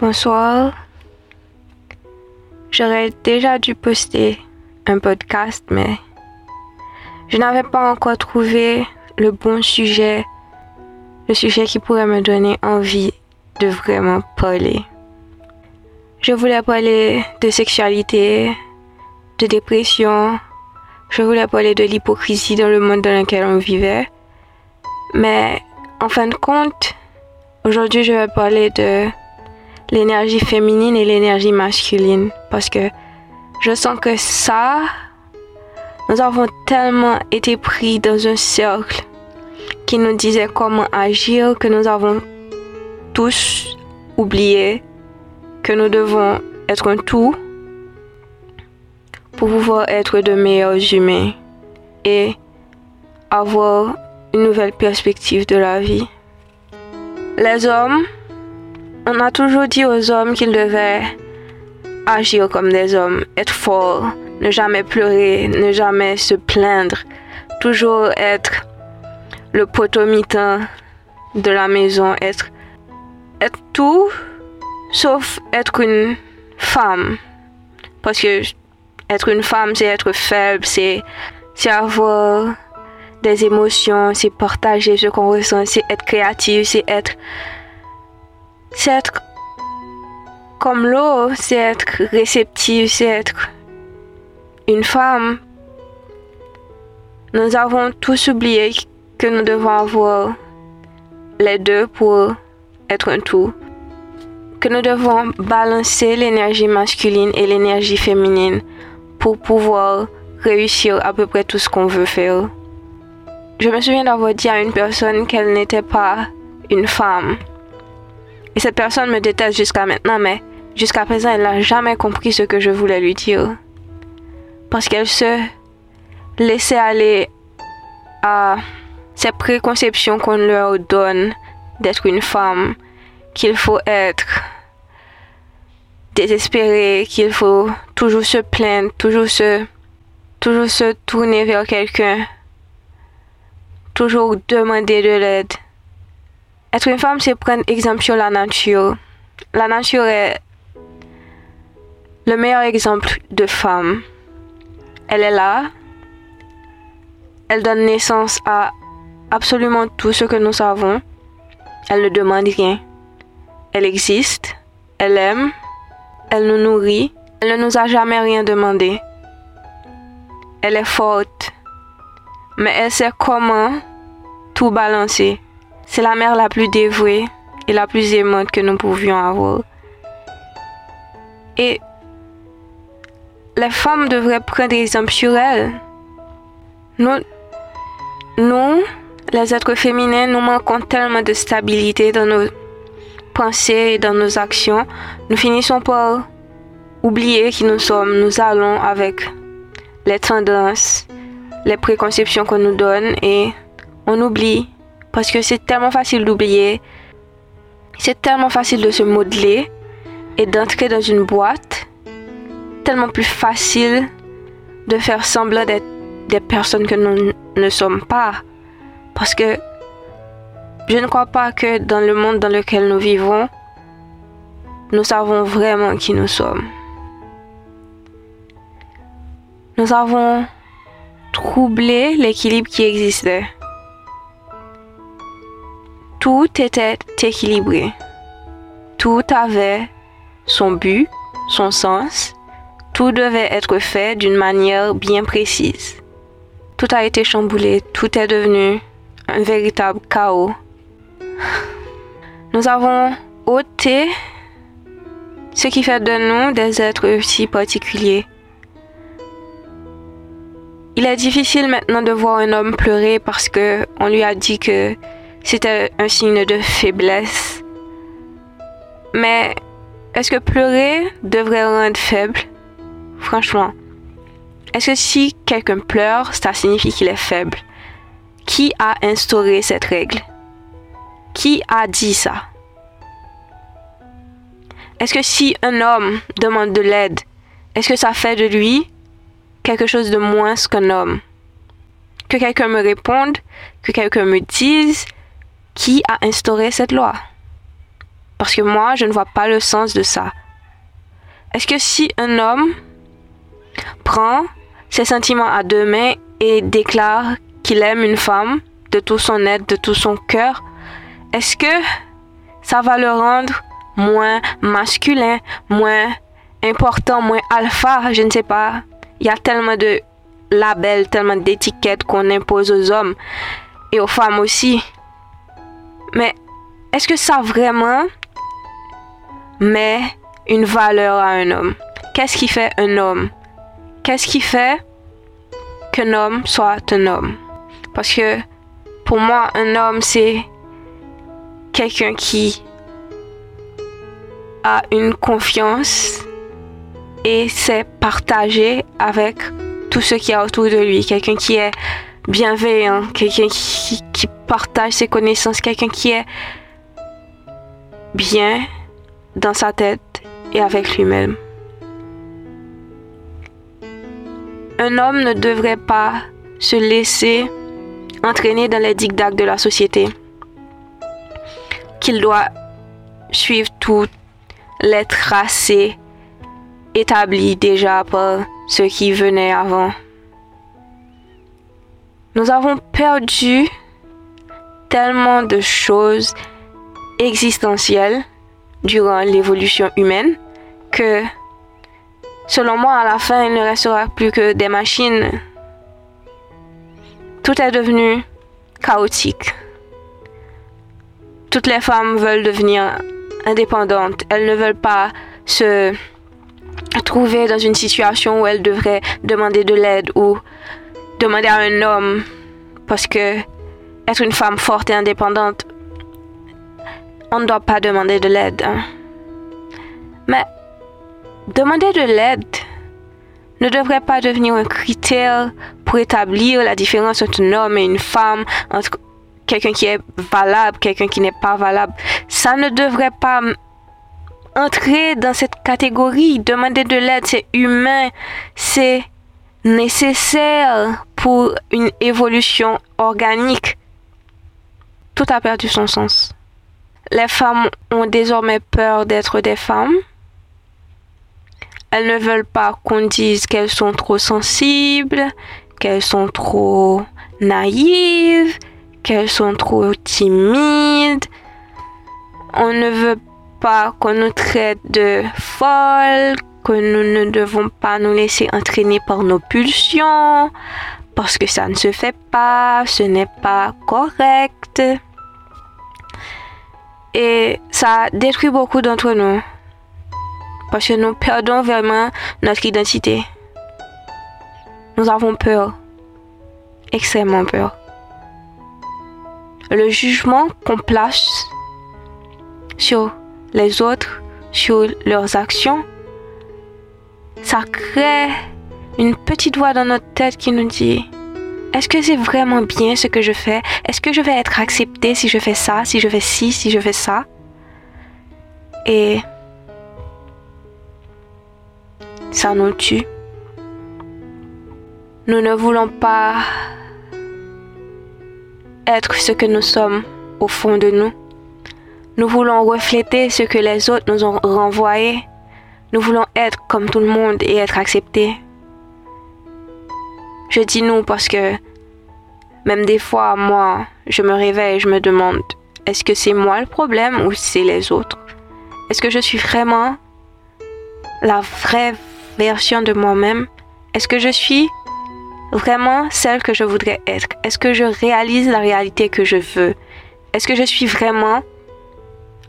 Bonsoir. J'aurais déjà dû poster un podcast, mais je n'avais pas encore trouvé le bon sujet, le sujet qui pourrait me donner envie de vraiment parler. Je voulais parler de sexualité, de dépression, je voulais parler de l'hypocrisie dans le monde dans lequel on vivait. Mais en fin de compte, aujourd'hui je vais parler de l'énergie féminine et l'énergie masculine parce que je sens que ça, nous avons tellement été pris dans un cercle qui nous disait comment agir que nous avons tous oublié que nous devons être un tout pour pouvoir être de meilleurs humains et avoir une nouvelle perspective de la vie. Les hommes, on a toujours dit aux hommes qu'ils devaient agir comme des hommes, être forts, ne jamais pleurer, ne jamais se plaindre, toujours être le potomitan de la maison, être, être tout sauf être une femme. Parce que être une femme, c'est être faible, c'est avoir des émotions, c'est partager ce qu'on ressent, c'est être créatif, c'est être c'est être comme l'eau, c'est être réceptif, c'est être une femme. Nous avons tous oublié que nous devons avoir les deux pour être un tout. Que nous devons balancer l'énergie masculine et l'énergie féminine pour pouvoir réussir à peu près tout ce qu'on veut faire. Je me souviens d'avoir dit à une personne qu'elle n'était pas une femme. Et cette personne me déteste jusqu'à maintenant, mais jusqu'à présent, elle n'a jamais compris ce que je voulais lui dire. Parce qu'elle se laissait aller à ces préconceptions qu'on leur donne d'être une femme, qu'il faut être désespéré, qu'il faut toujours se plaindre, toujours se, toujours se tourner vers quelqu'un, toujours demander de l'aide. Être une femme, c'est prendre exemple sur la nature. La nature est le meilleur exemple de femme. Elle est là. Elle donne naissance à absolument tout ce que nous savons. Elle ne demande rien. Elle existe. Elle aime. Elle nous nourrit. Elle ne nous a jamais rien demandé. Elle est forte. Mais elle sait comment tout balancer. C'est la mère la plus dévouée et la plus aimante que nous pouvions avoir. Et les femmes devraient prendre exemple sur elle. Nous, nous, les êtres féminins, nous manquons tellement de stabilité dans nos pensées et dans nos actions. Nous finissons par oublier qui nous sommes. Nous allons avec les tendances, les préconceptions qu'on nous donne et on oublie parce que c'est tellement facile d'oublier. C'est tellement facile de se modeler et d'entrer dans une boîte. Tellement plus facile de faire semblant d'être des personnes que nous ne sommes pas. Parce que je ne crois pas que dans le monde dans lequel nous vivons, nous savons vraiment qui nous sommes. Nous avons troublé l'équilibre qui existait tout était équilibré. Tout avait son but, son sens. Tout devait être fait d'une manière bien précise. Tout a été chamboulé, tout est devenu un véritable chaos. Nous avons ôté ce qui fait de nous des êtres si particuliers. Il est difficile maintenant de voir un homme pleurer parce que on lui a dit que c'était un signe de faiblesse. Mais est-ce que pleurer devrait rendre faible? Franchement, est-ce que si quelqu'un pleure, ça signifie qu'il est faible? Qui a instauré cette règle? Qui a dit ça? Est-ce que si un homme demande de l'aide, est-ce que ça fait de lui quelque chose de moins qu'un homme? Que quelqu'un me réponde, que quelqu'un me dise qui a instauré cette loi? Parce que moi, je ne vois pas le sens de ça. Est-ce que si un homme prend ses sentiments à deux mains et déclare qu'il aime une femme de tout son être, de tout son cœur, est-ce que ça va le rendre moins masculin, moins important, moins alpha, je ne sais pas. Il y a tellement de labels, tellement d'étiquettes qu'on impose aux hommes et aux femmes aussi. Mais est-ce que ça vraiment met une valeur à un homme? Qu'est-ce qui fait un homme? Qu'est-ce qui fait qu'un homme soit un homme? Parce que pour moi, un homme, c'est quelqu'un qui a une confiance et sait partager avec tout ce qui est autour de lui. Quelqu'un qui est bienveillant, quelqu'un qui, qui, partage ses connaissances, quelqu'un qui est bien dans sa tête et avec lui-même. Un homme ne devrait pas se laisser entraîner dans les dictats de la société. Qu'il doit suivre toutes les tracés établis déjà par ceux qui venaient avant. Nous avons perdu tellement de choses existentielles durant l'évolution humaine que, selon moi, à la fin, il ne restera plus que des machines. Tout est devenu chaotique. Toutes les femmes veulent devenir indépendantes. Elles ne veulent pas se trouver dans une situation où elles devraient demander de l'aide ou demander à un homme parce que être une femme forte et indépendante, on ne doit pas demander de l'aide. Hein. Mais demander de l'aide ne devrait pas devenir un critère pour établir la différence entre un homme et une femme, entre quelqu'un qui est valable, quelqu'un qui n'est pas valable. Ça ne devrait pas entrer dans cette catégorie. Demander de l'aide, c'est humain, c'est nécessaire pour une évolution organique. Tout a perdu son sens. Les femmes ont désormais peur d'être des femmes. Elles ne veulent pas qu'on dise qu'elles sont trop sensibles, qu'elles sont trop naïves, qu'elles sont trop timides. On ne veut pas qu'on nous traite de folles, que nous ne devons pas nous laisser entraîner par nos pulsions, parce que ça ne se fait pas, ce n'est pas correct. Et ça détruit beaucoup d'entre nous, parce que nous perdons vraiment notre identité. Nous avons peur, extrêmement peur. Le jugement qu'on place sur les autres sur leurs actions, ça crée une petite voix dans notre tête qui nous dit est-ce que c'est vraiment bien ce que je fais? Est-ce que je vais être accepté si je fais ça, si je fais ci, si je fais ça? Et ça nous tue. Nous ne voulons pas être ce que nous sommes au fond de nous. Nous voulons refléter ce que les autres nous ont renvoyé. Nous voulons être comme tout le monde et être acceptés. Je dis nous parce que même des fois, moi, je me réveille et je me demande, est-ce que c'est moi le problème ou c'est les autres? Est-ce que je suis vraiment la vraie version de moi-même? Est-ce que je suis vraiment celle que je voudrais être? Est-ce que je réalise la réalité que je veux? Est-ce que je suis vraiment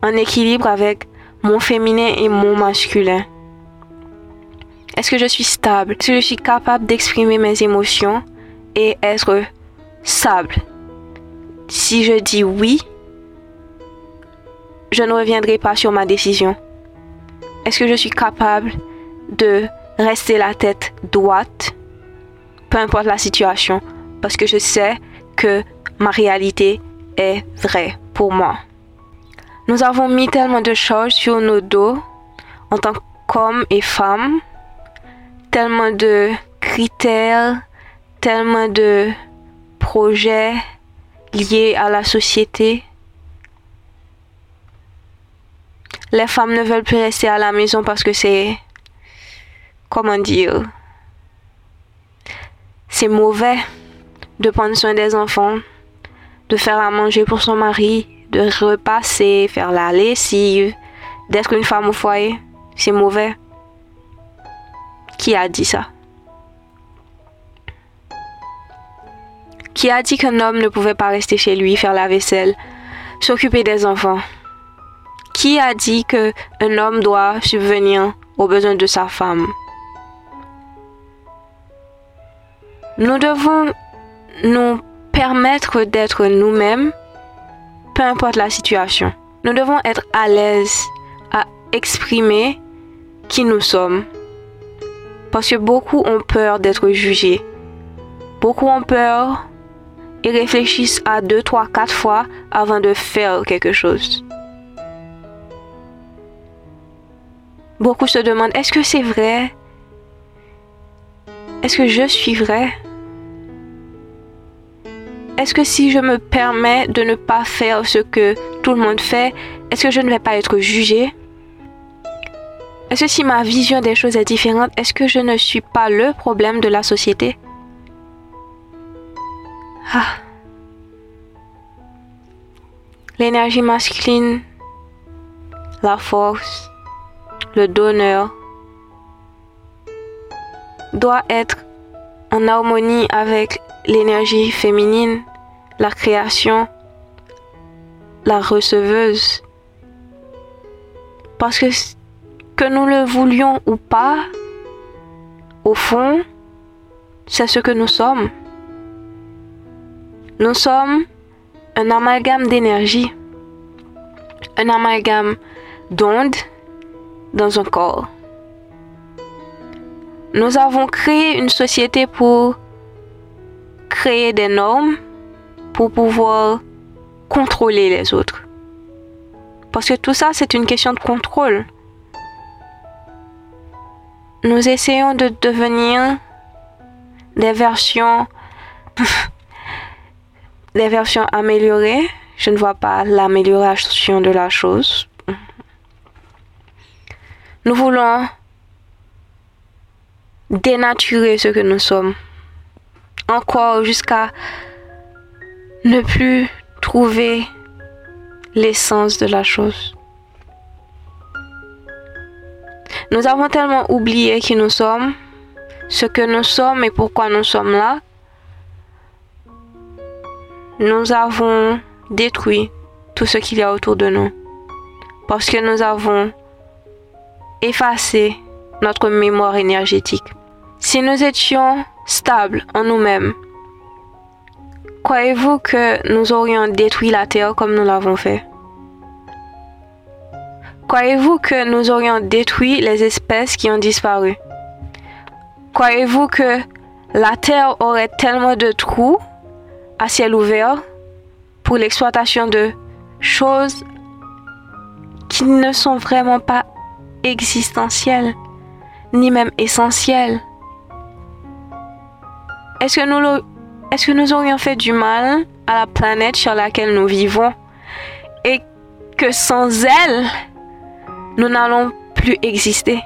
en équilibre avec mon féminin et mon masculin? Est-ce que je suis stable? Est-ce que je suis capable d'exprimer mes émotions et être stable? Si je dis oui, je ne reviendrai pas sur ma décision. Est-ce que je suis capable de rester la tête droite, peu importe la situation, parce que je sais que ma réalité est vraie pour moi. Nous avons mis tellement de choses sur nos dos en tant qu'hommes et femmes, tellement de critères, tellement de projets liés à la société les femmes ne veulent plus rester à la maison parce que c'est, comment dire, c'est mauvais de prendre soin des enfants, de faire à manger pour son mari, de repasser, faire la lessive, d'être une femme au foyer. C'est mauvais. Qui a dit ça? Qui a dit qu'un homme ne pouvait pas rester chez lui, faire la vaisselle, s'occuper des enfants? Qui a dit qu'un homme doit subvenir aux besoins de sa femme? Nous devons nous permettre d'être nous-mêmes, peu importe la situation. Nous devons être à l'aise à exprimer qui nous sommes. Parce que beaucoup ont peur d'être jugés. Beaucoup ont peur et réfléchissent à deux, trois, quatre fois avant de faire quelque chose. Beaucoup se demandent, est-ce que c'est vrai? Est-ce que je suis vrai? Est-ce que si je me permets de ne pas faire ce que tout le monde fait, est-ce que je ne vais pas être jugé Est-ce que si ma vision des choses est différente, est-ce que je ne suis pas le problème de la société? Ah. L'énergie masculine, la force, le donneur doit être en harmonie avec l'énergie féminine, la création, la receveuse. Parce que que nous le voulions ou pas, au fond, c'est ce que nous sommes. Nous sommes un amalgame d'énergie, un amalgame d'ondes dans un corps. Nous avons créé une société pour créer des normes pour pouvoir contrôler les autres. Parce que tout ça, c'est une question de contrôle. Nous essayons de devenir des versions des versions améliorées. Je ne vois pas l'amélioration de la chose. Nous voulons dénaturer ce que nous sommes. Encore jusqu'à ne plus trouver l'essence de la chose. Nous avons tellement oublié qui nous sommes, ce que nous sommes et pourquoi nous sommes là, nous avons détruit tout ce qu'il y a autour de nous. Parce que nous avons effacé notre mémoire énergétique. Si nous étions stables en nous-mêmes, croyez-vous que nous aurions détruit la Terre comme nous l'avons fait? Croyez-vous que nous aurions détruit les espèces qui ont disparu? Croyez-vous que la Terre aurait tellement de trous à ciel ouvert pour l'exploitation de choses qui ne sont vraiment pas existentielles, ni même essentielles? Est-ce que nous, est-ce que nous aurions fait du mal à la planète sur laquelle nous vivons et que sans elle, nous n'allons plus exister?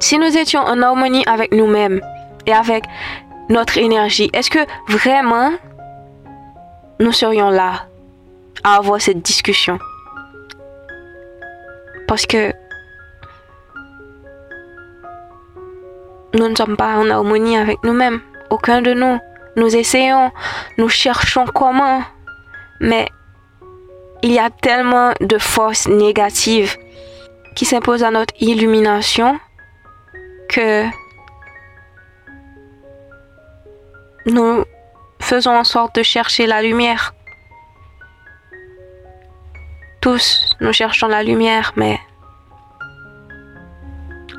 Si nous étions en harmonie avec nous-mêmes et avec notre énergie, est-ce que vraiment nous serions là à avoir cette discussion? Parce que nous ne sommes pas en harmonie avec nous-mêmes. Aucun de nous. Nous essayons, nous cherchons comment, mais il y a tellement de forces négatives qui s'imposent à notre illumination que nous faisons en sorte de chercher la lumière. Tous, nous cherchons la lumière, mais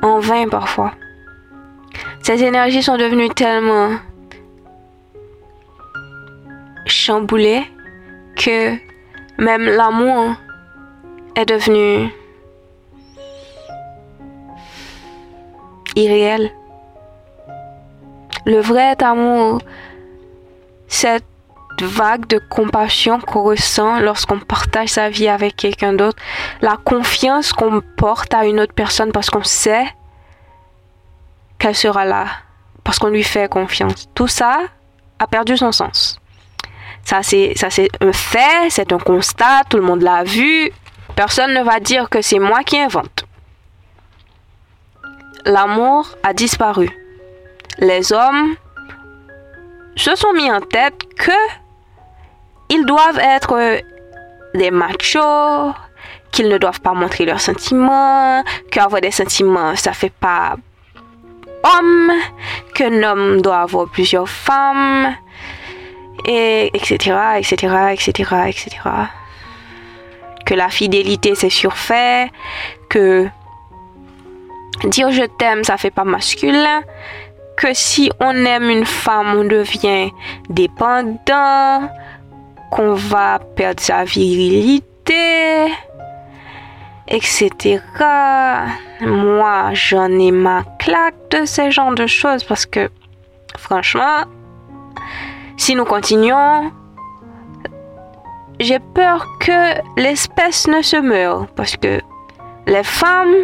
en vain parfois. Ces énergies sont devenues tellement chamboulées que même l'amour est devenu irréel. Le vrai amour, cette vague de compassion qu'on ressent lorsqu'on partage sa vie avec quelqu'un d'autre, la confiance qu'on porte à une autre personne parce qu'on sait qu'elle sera là, parce qu'on lui fait confiance. Tout ça a perdu son sens. Ça, c'est, un fait, c'est un constat, tout le monde l'a vu. Personne ne va dire que c'est moi qui invente. L'amour a disparu. Les hommes se sont mis en tête que ils doivent être des machos, qu'ils ne doivent pas montrer leurs sentiments, qu'avoir des sentiments, ça fait pas homme, qu'un homme doit avoir plusieurs femmes, et etc., etc., etc., etc. Que la fidélité c'est surfait, que dire je t'aime ça fait pas masculin, que si on aime une femme, on devient dépendant, qu'on va perdre sa virilité, etc. Moi, j'en ai ma claque de ce genre de choses parce que, franchement, si nous continuons, j'ai peur que l'espèce ne se meure parce que les femmes,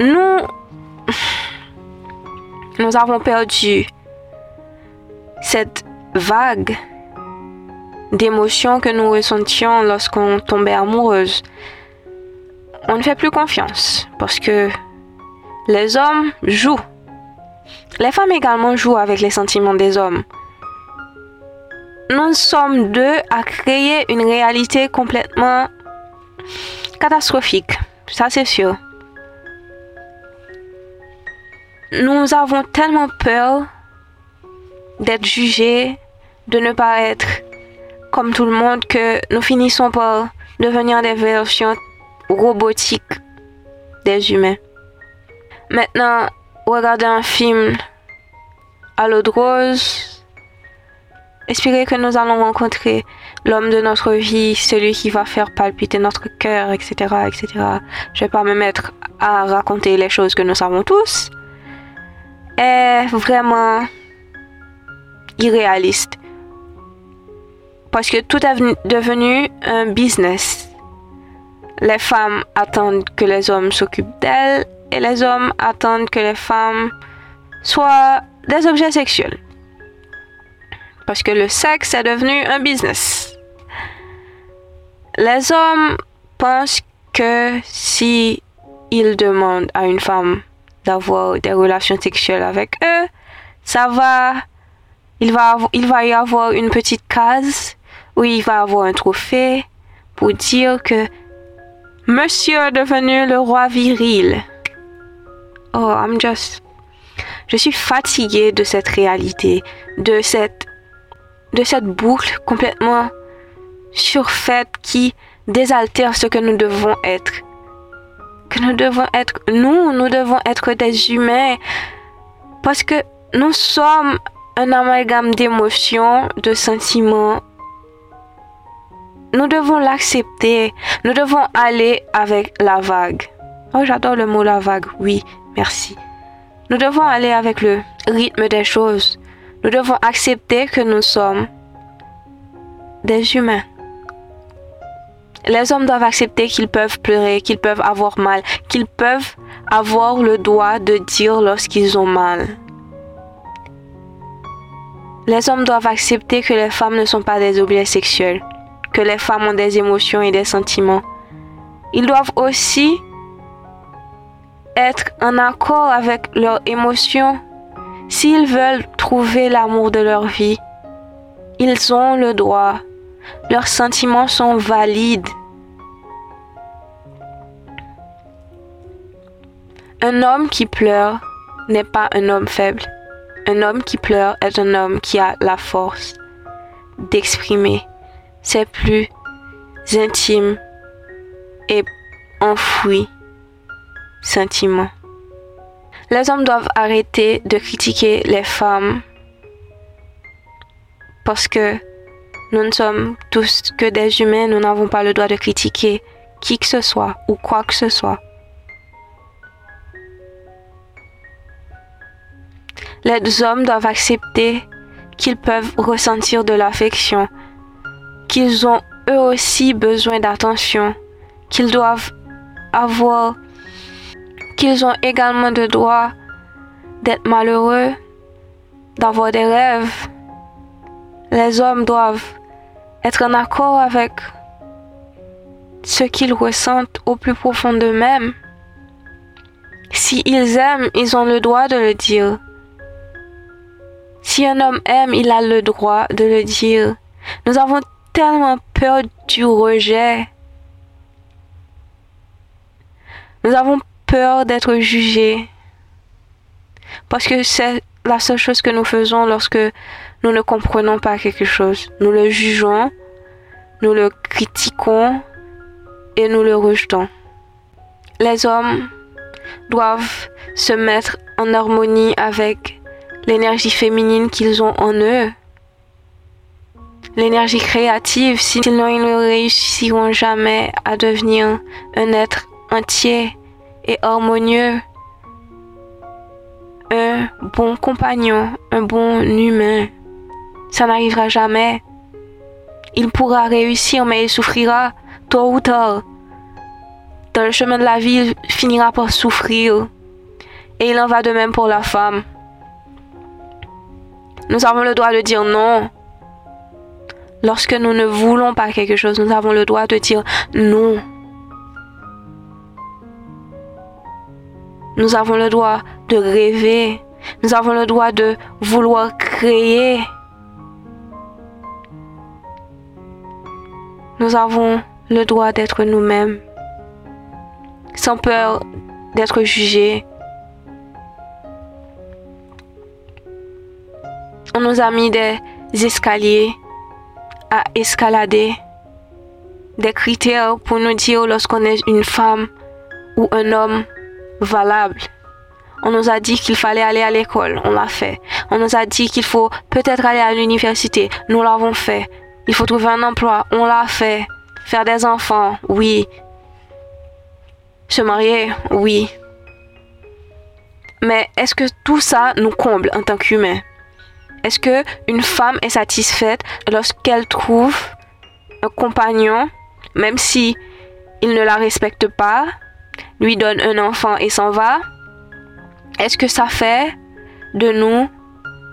nous, nous avons perdu cette vague d'émotions que nous ressentions lorsqu'on tombait amoureuse. On ne fait plus confiance parce que les hommes jouent. Les femmes également jouent avec les sentiments des hommes. Nous sommes deux à créer une réalité complètement catastrophique. Ça, c'est sûr nous avons tellement peur d'être jugés, de ne pas être comme tout le monde, que nous finissons par devenir des versions robotiques des humains. Maintenant, regarder un film à l'eau de rose, espérer que nous allons rencontrer l'homme de notre vie, celui qui va faire palpiter notre cœur, etc., etc. Je vais pas me mettre à raconter les choses que nous savons tous, est vraiment irréaliste. Parce que tout est devenu un business. Les femmes attendent que les hommes s'occupent d'elles et les hommes attendent que les femmes soient des objets sexuels. Parce que le sexe est devenu un business. Les hommes pensent que si ils demandent à une femme d'avoir des relations sexuelles avec eux, ça va, il va, il va y avoir une petite case où il va avoir un trophée pour dire que Monsieur est devenu le roi viril. Oh, I'm just. Je suis fatiguée de cette réalité, de cette, de cette boucle complètement surfaite qui désaltère ce que nous devons être que nous devons être, nous, nous devons être des humains parce que nous sommes un amalgame d'émotions, de sentiments. Nous devons l'accepter. Nous devons aller avec la vague. Oh, j'adore le mot la vague. Oui, merci. Nous devons aller avec le rythme des choses. Nous devons accepter que nous sommes des humains. Les hommes doivent accepter qu'ils peuvent pleurer, qu'ils peuvent avoir mal, qu'ils peuvent avoir le droit de dire lorsqu'ils ont mal. Les hommes doivent accepter que les femmes ne sont pas des objets sexuels, que les femmes ont des émotions et des sentiments. Ils doivent aussi être en accord avec leurs émotions. S'ils veulent trouver l'amour de leur vie, ils ont le droit. Leurs sentiments sont valides. Un homme qui pleure n'est pas un homme faible. Un homme qui pleure est un homme qui a la force d'exprimer ses plus intimes et enfouis sentiments. Les hommes doivent arrêter de critiquer les femmes parce que nous ne sommes tous que des humains, nous n'avons pas le droit de critiquer qui que ce soit ou quoi que ce soit. Les hommes doivent accepter qu'ils peuvent ressentir de l'affection, qu'ils ont eux aussi besoin d'attention, qu'ils doivent avoir, qu'ils ont également le droit d'être malheureux, d'avoir des rêves. Les hommes doivent être en accord avec ce qu'ils ressentent au plus profond d'eux-mêmes. S'ils aiment, ils ont le droit de le dire. Si un homme aime, il a le droit de le dire. Nous avons tellement peur du rejet. Nous avons peur d'être jugés. Parce que c'est la seule chose que nous faisons lorsque nous ne comprenons pas quelque chose. Nous le jugeons, nous le critiquons et nous le rejetons. Les hommes doivent se mettre en harmonie avec l'énergie féminine qu'ils ont en eux. L'énergie créative, sinon ils ne réussiront jamais à devenir un être entier et harmonieux, un bon compagnon, un bon humain. Ça n'arrivera jamais. Il pourra réussir, mais il souffrira tôt ou tard. Dans le chemin de la vie, il finira par souffrir. Et il en va de même pour la femme. Nous avons le droit de dire non. Lorsque nous ne voulons pas quelque chose, nous avons le droit de dire non. Nous avons le droit de rêver. Nous avons le droit de vouloir créer. Nous avons le droit d'être nous-mêmes, sans peur d'être jugés. On nous a mis des escaliers à escalader, des critères pour nous dire lorsqu'on est une femme ou un homme valable. On nous a dit qu'il fallait aller à l'école, on l'a fait. On nous a dit qu'il faut peut-être aller à l'université, nous l'avons fait. Il faut trouver un emploi, on l'a fait. Faire des enfants, oui. Se marier, oui. Mais est-ce que tout ça nous comble en tant qu'humains? Est-ce que une femme est satisfaite lorsqu'elle trouve un compagnon, même si il ne la respecte pas, lui donne un enfant et s'en va, est-ce que ça fait de nous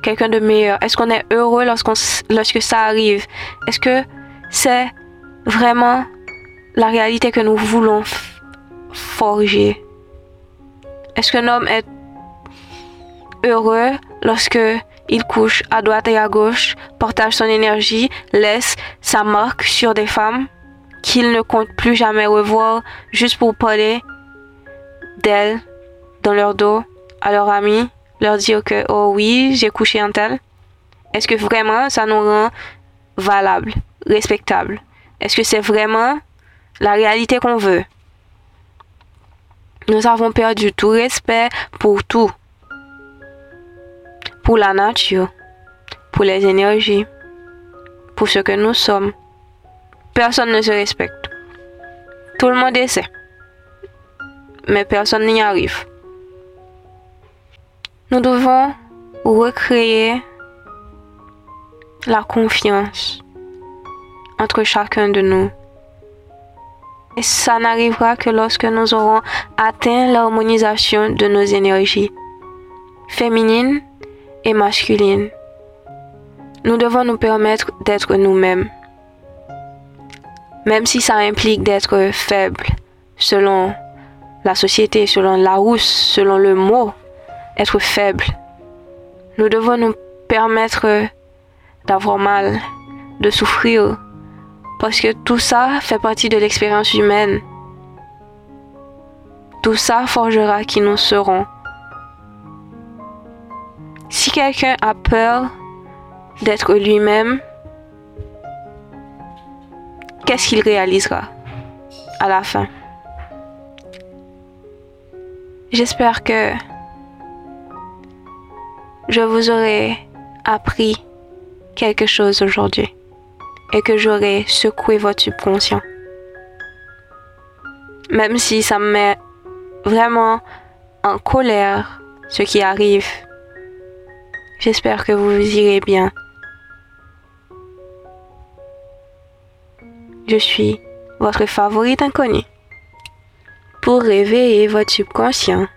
quelqu'un de meilleur? Est-ce qu'on est heureux lorsque ça arrive? Est-ce que c'est vraiment la réalité que nous voulons forger? Est-ce qu'un homme est heureux lorsque il couche à droite et à gauche, partage son énergie, laisse sa marque sur des femmes qu'il ne compte plus jamais revoir juste pour parler d'elles dans leur dos à leurs amis, leur dire que oh oui, j'ai couché un tel. Est-ce que vraiment ça nous rend valable, respectable? Est-ce que c'est vraiment la réalité qu'on veut? Nous avons perdu tout respect pour tout. Pour la nature, pour les énergies, pour ce que nous sommes. Personne ne se respecte. Tout le monde essaie. Mais personne n'y arrive. Nous devons recréer la confiance entre chacun de nous. Et ça n'arrivera que lorsque nous aurons atteint l'harmonisation de nos énergies, féminines et masculines. Nous devons nous permettre d'être nous-mêmes même si ça implique d'être faible, selon la société, selon la rousse, selon le mot, être faible. Nous devons nous permettre d'avoir mal, de souffrir, parce que tout ça fait partie de l'expérience humaine. Tout ça forgera qui nous serons. Si quelqu'un a peur d'être lui-même, qu'est-ce qu'il réalisera à la fin? J'espère que je vous aurai appris quelque chose aujourd'hui et que j'aurai secoué votre subconscient. Même si ça me met vraiment en colère ce qui arrive, j'espère que vous vous irez bien. Je suis votre favorite inconnue. Pour réveiller votre subconscient,